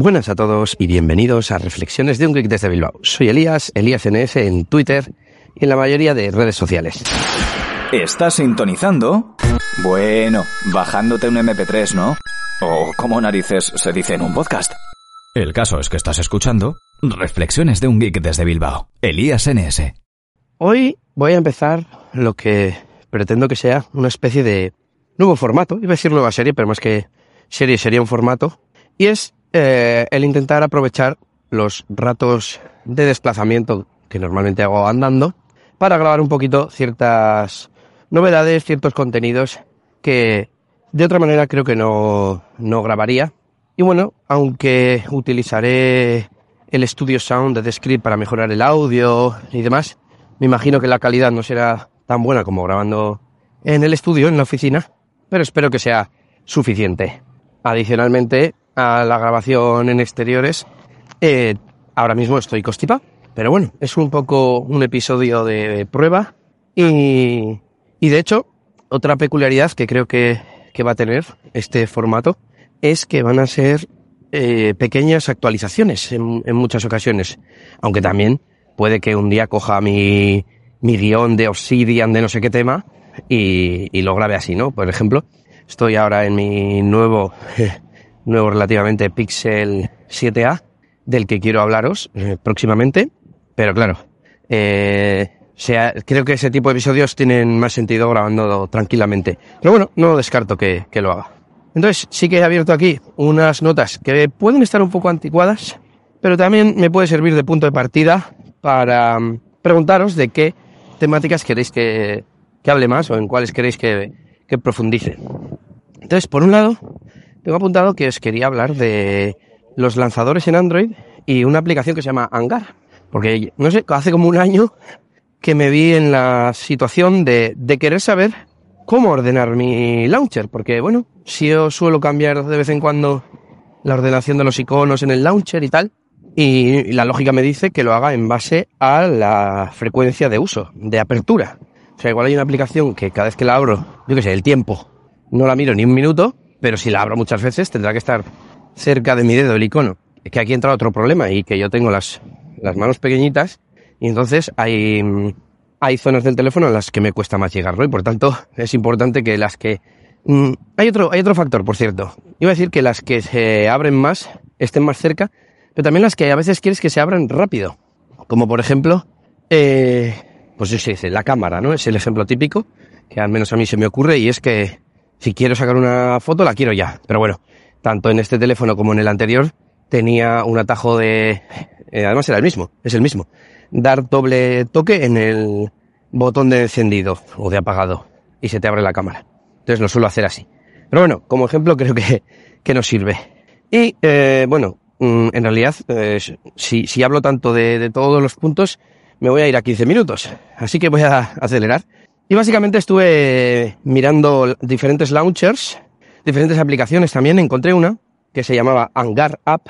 Buenas a todos y bienvenidos a Reflexiones de un Geek desde Bilbao. Soy Elías, Elías NF en Twitter y en la mayoría de redes sociales. ¿Estás sintonizando? Bueno, bajándote un MP3, ¿no? O como narices se dice en un podcast. El caso es que estás escuchando Reflexiones de un Geek desde Bilbao. Elías NS. Hoy voy a empezar lo que pretendo que sea una especie de nuevo formato. Iba a decir nueva serie, pero más que serie sería un formato. Y es eh, el intentar aprovechar los ratos de desplazamiento que normalmente hago andando para grabar un poquito ciertas novedades, ciertos contenidos que de otra manera creo que no, no grabaría. Y bueno, aunque utilizaré el Studio Sound de Descript para mejorar el audio y demás, me imagino que la calidad no será tan buena como grabando en el estudio, en la oficina, pero espero que sea suficiente. Adicionalmente, a la grabación en exteriores. Eh, ahora mismo estoy constipado, pero bueno, es un poco un episodio de prueba y, y de hecho, otra peculiaridad que creo que, que, va a tener este formato es que van a ser eh, pequeñas actualizaciones en, en, muchas ocasiones, aunque también puede que un día coja mi, mi guion de Obsidian de no sé qué tema y, y lo grabe así, ¿no? Por ejemplo, estoy ahora en mi nuevo nuevo relativamente Pixel 7A, del que quiero hablaros eh, próximamente. Pero claro, eh, sea, creo que ese tipo de episodios tienen más sentido grabando tranquilamente. Pero bueno, no descarto que, que lo haga. Entonces, sí que he abierto aquí unas notas que pueden estar un poco anticuadas, pero también me puede servir de punto de partida para mm, preguntaros de qué temáticas queréis que, que hable más o en cuáles queréis que, que profundice. Entonces, por un lado, tengo apuntado que os quería hablar de los lanzadores en Android y una aplicación que se llama Hangar. Porque, no sé, hace como un año que me vi en la situación de, de querer saber cómo ordenar mi launcher. Porque, bueno, si yo suelo cambiar de vez en cuando la ordenación de los iconos en el launcher y tal, y la lógica me dice que lo haga en base a la frecuencia de uso, de apertura. O sea, igual hay una aplicación que cada vez que la abro, yo qué sé, el tiempo, no la miro ni un minuto, pero si la abro muchas veces tendrá que estar cerca de mi dedo el icono. Es que aquí entra otro problema y que yo tengo las, las manos pequeñitas y entonces hay, hay zonas del teléfono en las que me cuesta más llegarlo y por tanto es importante que las que... Mm, hay, otro, hay otro factor, por cierto. Iba a decir que las que se abren más estén más cerca, pero también las que a veces quieres que se abran rápido. Como por ejemplo, eh, pues yo sé, la cámara, ¿no? Es el ejemplo típico que al menos a mí se me ocurre y es que si quiero sacar una foto, la quiero ya. Pero bueno, tanto en este teléfono como en el anterior tenía un atajo de... Eh, además era el mismo, es el mismo. Dar doble toque en el botón de encendido o de apagado y se te abre la cámara. Entonces lo suelo hacer así. Pero bueno, como ejemplo creo que, que nos sirve. Y eh, bueno, mm, en realidad, eh, si, si hablo tanto de, de todos los puntos, me voy a ir a 15 minutos. Así que voy a acelerar y básicamente estuve mirando diferentes launchers, diferentes aplicaciones también. Encontré una que se llamaba Hangar App,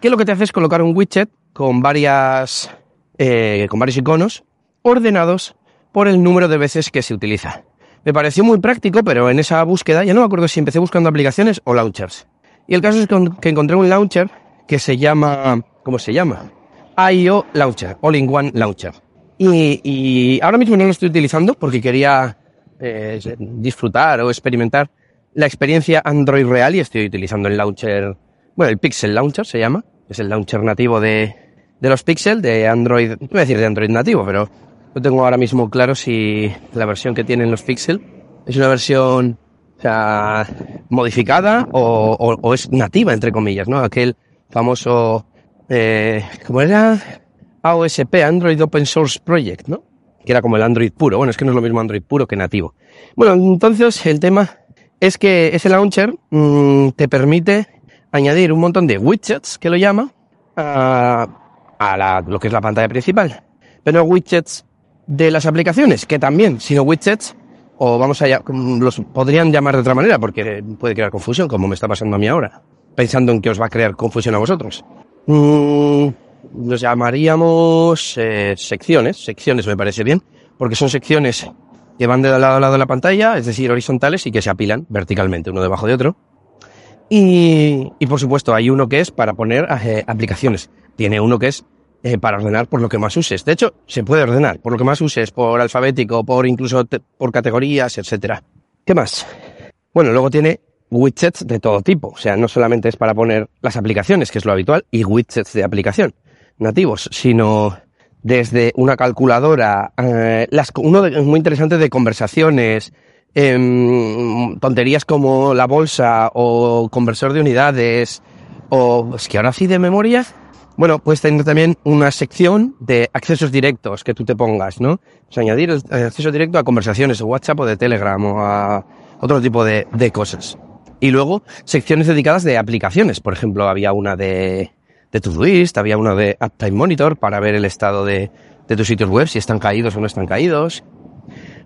que lo que te hace es colocar un widget con varias, eh, con varios iconos ordenados por el número de veces que se utiliza. Me pareció muy práctico, pero en esa búsqueda ya no me acuerdo si empecé buscando aplicaciones o launchers. Y el caso es que encontré un launcher que se llama, ¿cómo se llama? IO Launcher, All in One Launcher. Y, y, ahora mismo no lo estoy utilizando porque quería eh, disfrutar o experimentar la experiencia Android real y estoy utilizando el launcher, bueno, el Pixel Launcher se llama, es el launcher nativo de, de los Pixel, de Android, no voy a decir de Android nativo, pero no tengo ahora mismo claro si la versión que tienen los Pixel es una versión o sea, modificada o, o, o es nativa, entre comillas, ¿no? Aquel famoso, eh, ¿cómo era? AOSP, Android Open Source Project, ¿no? Que era como el Android puro. Bueno, es que no es lo mismo Android puro que nativo. Bueno, entonces el tema es que ese launcher mmm, te permite añadir un montón de widgets, que lo llama, a, a la, lo que es la pantalla principal. Pero widgets de las aplicaciones, que también, sino widgets, o vamos a los podrían llamar de otra manera, porque puede crear confusión, como me está pasando a mí ahora, pensando en que os va a crear confusión a vosotros. Mmm, los llamaríamos eh, secciones, secciones me parece bien, porque son secciones que van de lado a lado de la pantalla, es decir, horizontales y que se apilan verticalmente, uno debajo de otro. Y, y por supuesto, hay uno que es para poner eh, aplicaciones. Tiene uno que es eh, para ordenar por lo que más uses. De hecho, se puede ordenar por lo que más uses, por alfabético, por incluso por categorías, etcétera. ¿Qué más? Bueno, luego tiene widgets de todo tipo. O sea, no solamente es para poner las aplicaciones, que es lo habitual, y widgets de aplicación nativos, sino desde una calculadora, eh, las, uno de, muy interesante de conversaciones, eh, tonterías como la bolsa o conversor de unidades, o es que ahora sí de memoria, bueno, puedes tener también una sección de accesos directos que tú te pongas, ¿no? O sea, añadir acceso directo a conversaciones de WhatsApp o de Telegram o a otro tipo de, de cosas. Y luego secciones dedicadas de aplicaciones. Por ejemplo, había una de, de Todoist, había una de Uptime Monitor para ver el estado de, de tus sitios web, si están caídos o no están caídos.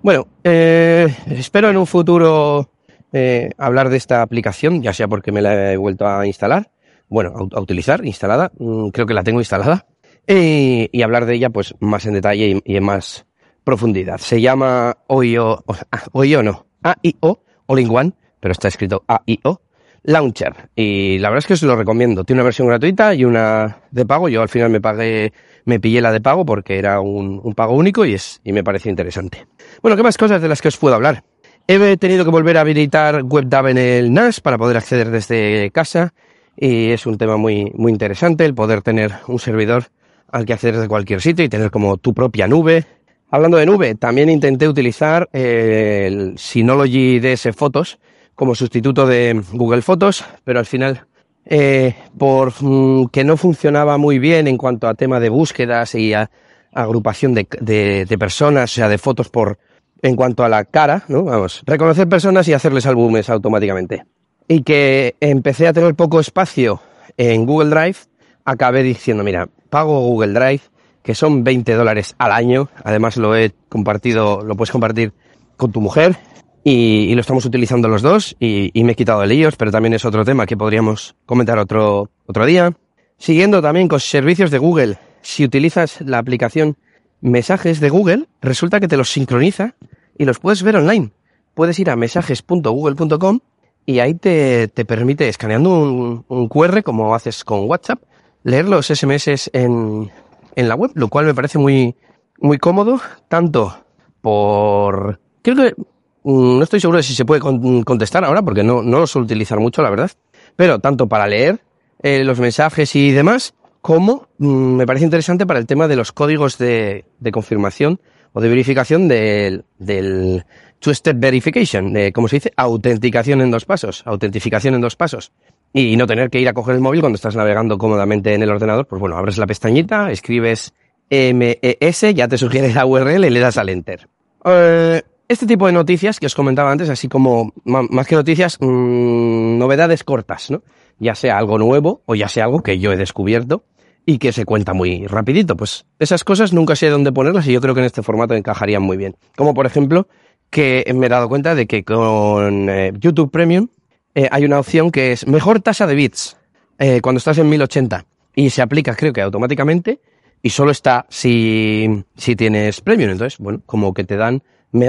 Bueno, eh, espero en un futuro eh, hablar de esta aplicación, ya sea porque me la he vuelto a instalar, bueno, a, utilizar, instalada, mm, creo que la tengo instalada, y, hablar de ella pues más en detalle y, en más profundidad. Se llama OIO, OIO no, AIO, All in One, pero está escrito AIO, Launcher. Y la verdad es que os lo recomiendo. Tiene una versión gratuita y una de pago. Yo al final me pagué, me pillé la de pago porque era un, pago único y es, y me pareció interesante. Bueno, ¿qué más cosas de las que os puedo hablar? He tenido que volver a habilitar WebDAV en el NAS para poder acceder desde casa. Y es un tema muy, muy interesante el poder tener un servidor al que acceder desde cualquier sitio y tener como tu propia nube. Hablando de nube, también intenté utilizar el Synology DS Photos, como sustituto de Google Fotos, pero al final, eh, por mm, que no funcionaba muy bien en cuanto a tema de búsquedas y a, agrupación de, de, de, personas, o sea, de fotos por en cuanto a la cara, ¿no? Vamos, reconocer personas y hacerles álbumes automáticamente. Y que empecé a tener poco espacio en Google Drive, acabé diciendo, mira, pago Google Drive, que son 20 dólares al año, además lo he compartido, lo puedes compartir con tu mujer, y, y, lo estamos utilizando los dos y, y, me he quitado de líos, pero también es otro tema que podríamos comentar otro, otro día. Siguiendo también con servicios de Google, si utilizas la aplicación Mensajes de Google, resulta que te los sincroniza y los puedes ver online. Puedes ir a mensajes.google.com y ahí te, te, permite, escaneando un, un, QR como haces con WhatsApp, leer los SMS en, en la web, lo cual me parece muy, muy cómodo, tanto por... Creo que no estoy seguro de si se puede contestar ahora, porque no, lo suelo utilizar mucho, la verdad. Pero tanto para leer eh, los mensajes y demás, como mmm, me parece interesante para el tema de los códigos de, confirmación o de verificación del, del two-step verification, de, como se dice, autenticación en dos pasos, autentificación en dos pasos. Y no tener que ir a coger el móvil cuando estás navegando cómodamente en el ordenador, pues bueno, abres la pestañita, escribes MES, ya te sugiere la URL y le das al enter. Eh, este tipo de noticias que os comentaba antes, así como más que noticias, mmm, novedades cortas, ¿no? Ya sea algo nuevo o ya sea algo que yo he descubierto y que se cuenta muy rapidito. Pues esas cosas nunca sé dónde ponerlas y yo creo que en este formato encajarían muy bien. Como por ejemplo, que me he dado cuenta de que con eh, YouTube Premium eh, hay una opción que es mejor tasa de bits eh, cuando estás en 1080 y se aplica creo que automáticamente y solo está si, si tienes Premium. Entonces, bueno, como que te dan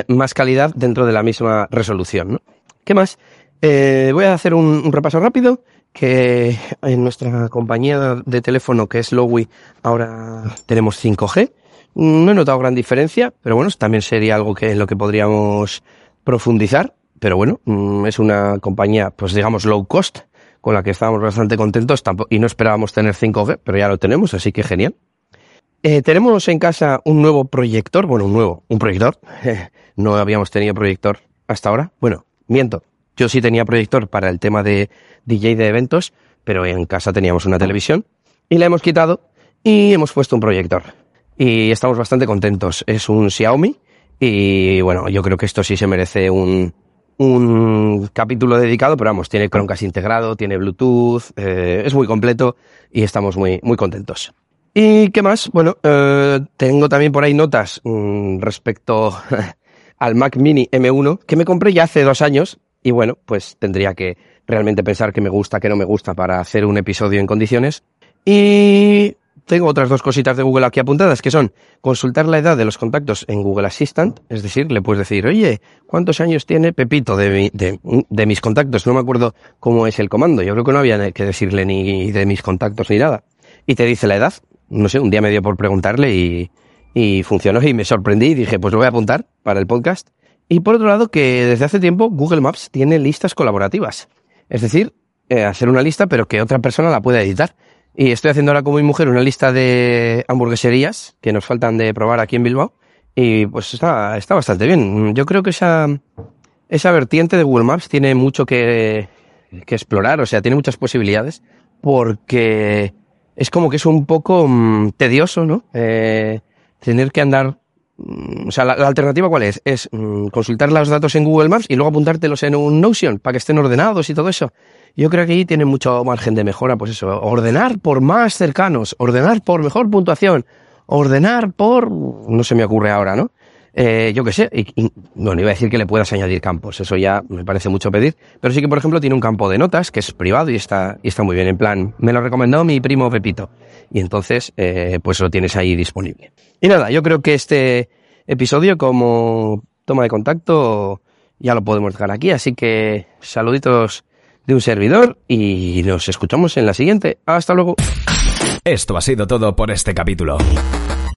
más calidad dentro de la misma resolución. ¿no? ¿Qué más? Eh, voy a hacer un, repaso rápido que en nuestra compañía de teléfono que es Lowy ahora tenemos 5G. No he notado gran diferencia, pero bueno, también sería algo que en lo que podríamos profundizar. Pero bueno, mm, es una compañía, pues digamos, low cost, con la que estábamos bastante contentos y no esperábamos tener 5G, pero ya lo tenemos, así que genial. Eh, tenemos en casa un nuevo proyector, bueno, un nuevo, un proyector. no habíamos tenido proyector hasta ahora. Bueno, miento. Yo sí tenía proyector para el tema de DJ de eventos, pero en casa teníamos una televisión y la hemos quitado y hemos puesto un proyector. Y estamos bastante contentos. Es un Xiaomi y bueno, yo creo que esto sí se merece un, un capítulo dedicado, pero vamos, tiene Chromecast integrado, tiene Bluetooth, eh, es muy completo y estamos muy, muy contentos. ¿Y qué más? Bueno, eh, tengo también por ahí notas mmm, respecto al Mac Mini M1 que me compré ya hace dos años y bueno, pues tendría que realmente pensar que me gusta, que no me gusta para hacer un episodio en condiciones. Y tengo otras dos cositas de Google aquí apuntadas, que son consultar la edad de los contactos en Google Assistant, es decir, le puedes decir, oye, ¿cuántos años tiene Pepito de, de, de, mis contactos? No me acuerdo cómo es el comando, yo creo que no había que decirle ni de mis contactos ni nada. Y te dice la edad, no sé, un día me dio por preguntarle y, y funcionó y me sorprendí y dije, pues lo voy a apuntar para el podcast. Y por otro lado, que desde hace tiempo Google Maps tiene listas colaborativas. Es decir, eh, hacer una lista, pero que otra persona la pueda editar. Y estoy haciendo ahora con mi mujer una lista de hamburgueserías que nos faltan de probar aquí en Bilbao. Y pues está, está bastante bien. Yo creo que esa, esa vertiente de Google Maps tiene mucho que, que explorar, o sea, tiene muchas posibilidades, porque es como que es un poco mmm, tedioso, ¿no? Eh, tener que andar mm, o sea, la, alternativa cuál es? Es mmm, consultar los datos en Google Maps y luego apuntártelos en un Notion para que estén ordenados y todo eso. Yo creo que ahí tiene mucho margen de mejora, pues eso, ordenar por más cercanos, ordenar por mejor puntuación, ordenar por, no se me ocurre ahora, ¿no? Eh, yo qué sé, y, bueno, iba a decir que le puedas añadir campos, eso ya me parece mucho pedir, pero sí que, por ejemplo, tiene un campo de notas que es privado y está, y está muy bien, en plan, me lo recomendó mi primo Pepito, y entonces, eh, pues lo tienes ahí disponible. Y nada, yo creo que este episodio como toma de contacto ya lo podemos dejar aquí, así que saluditos de un servidor y nos escuchamos en la siguiente. Hasta luego. Esto ha sido todo por este capítulo.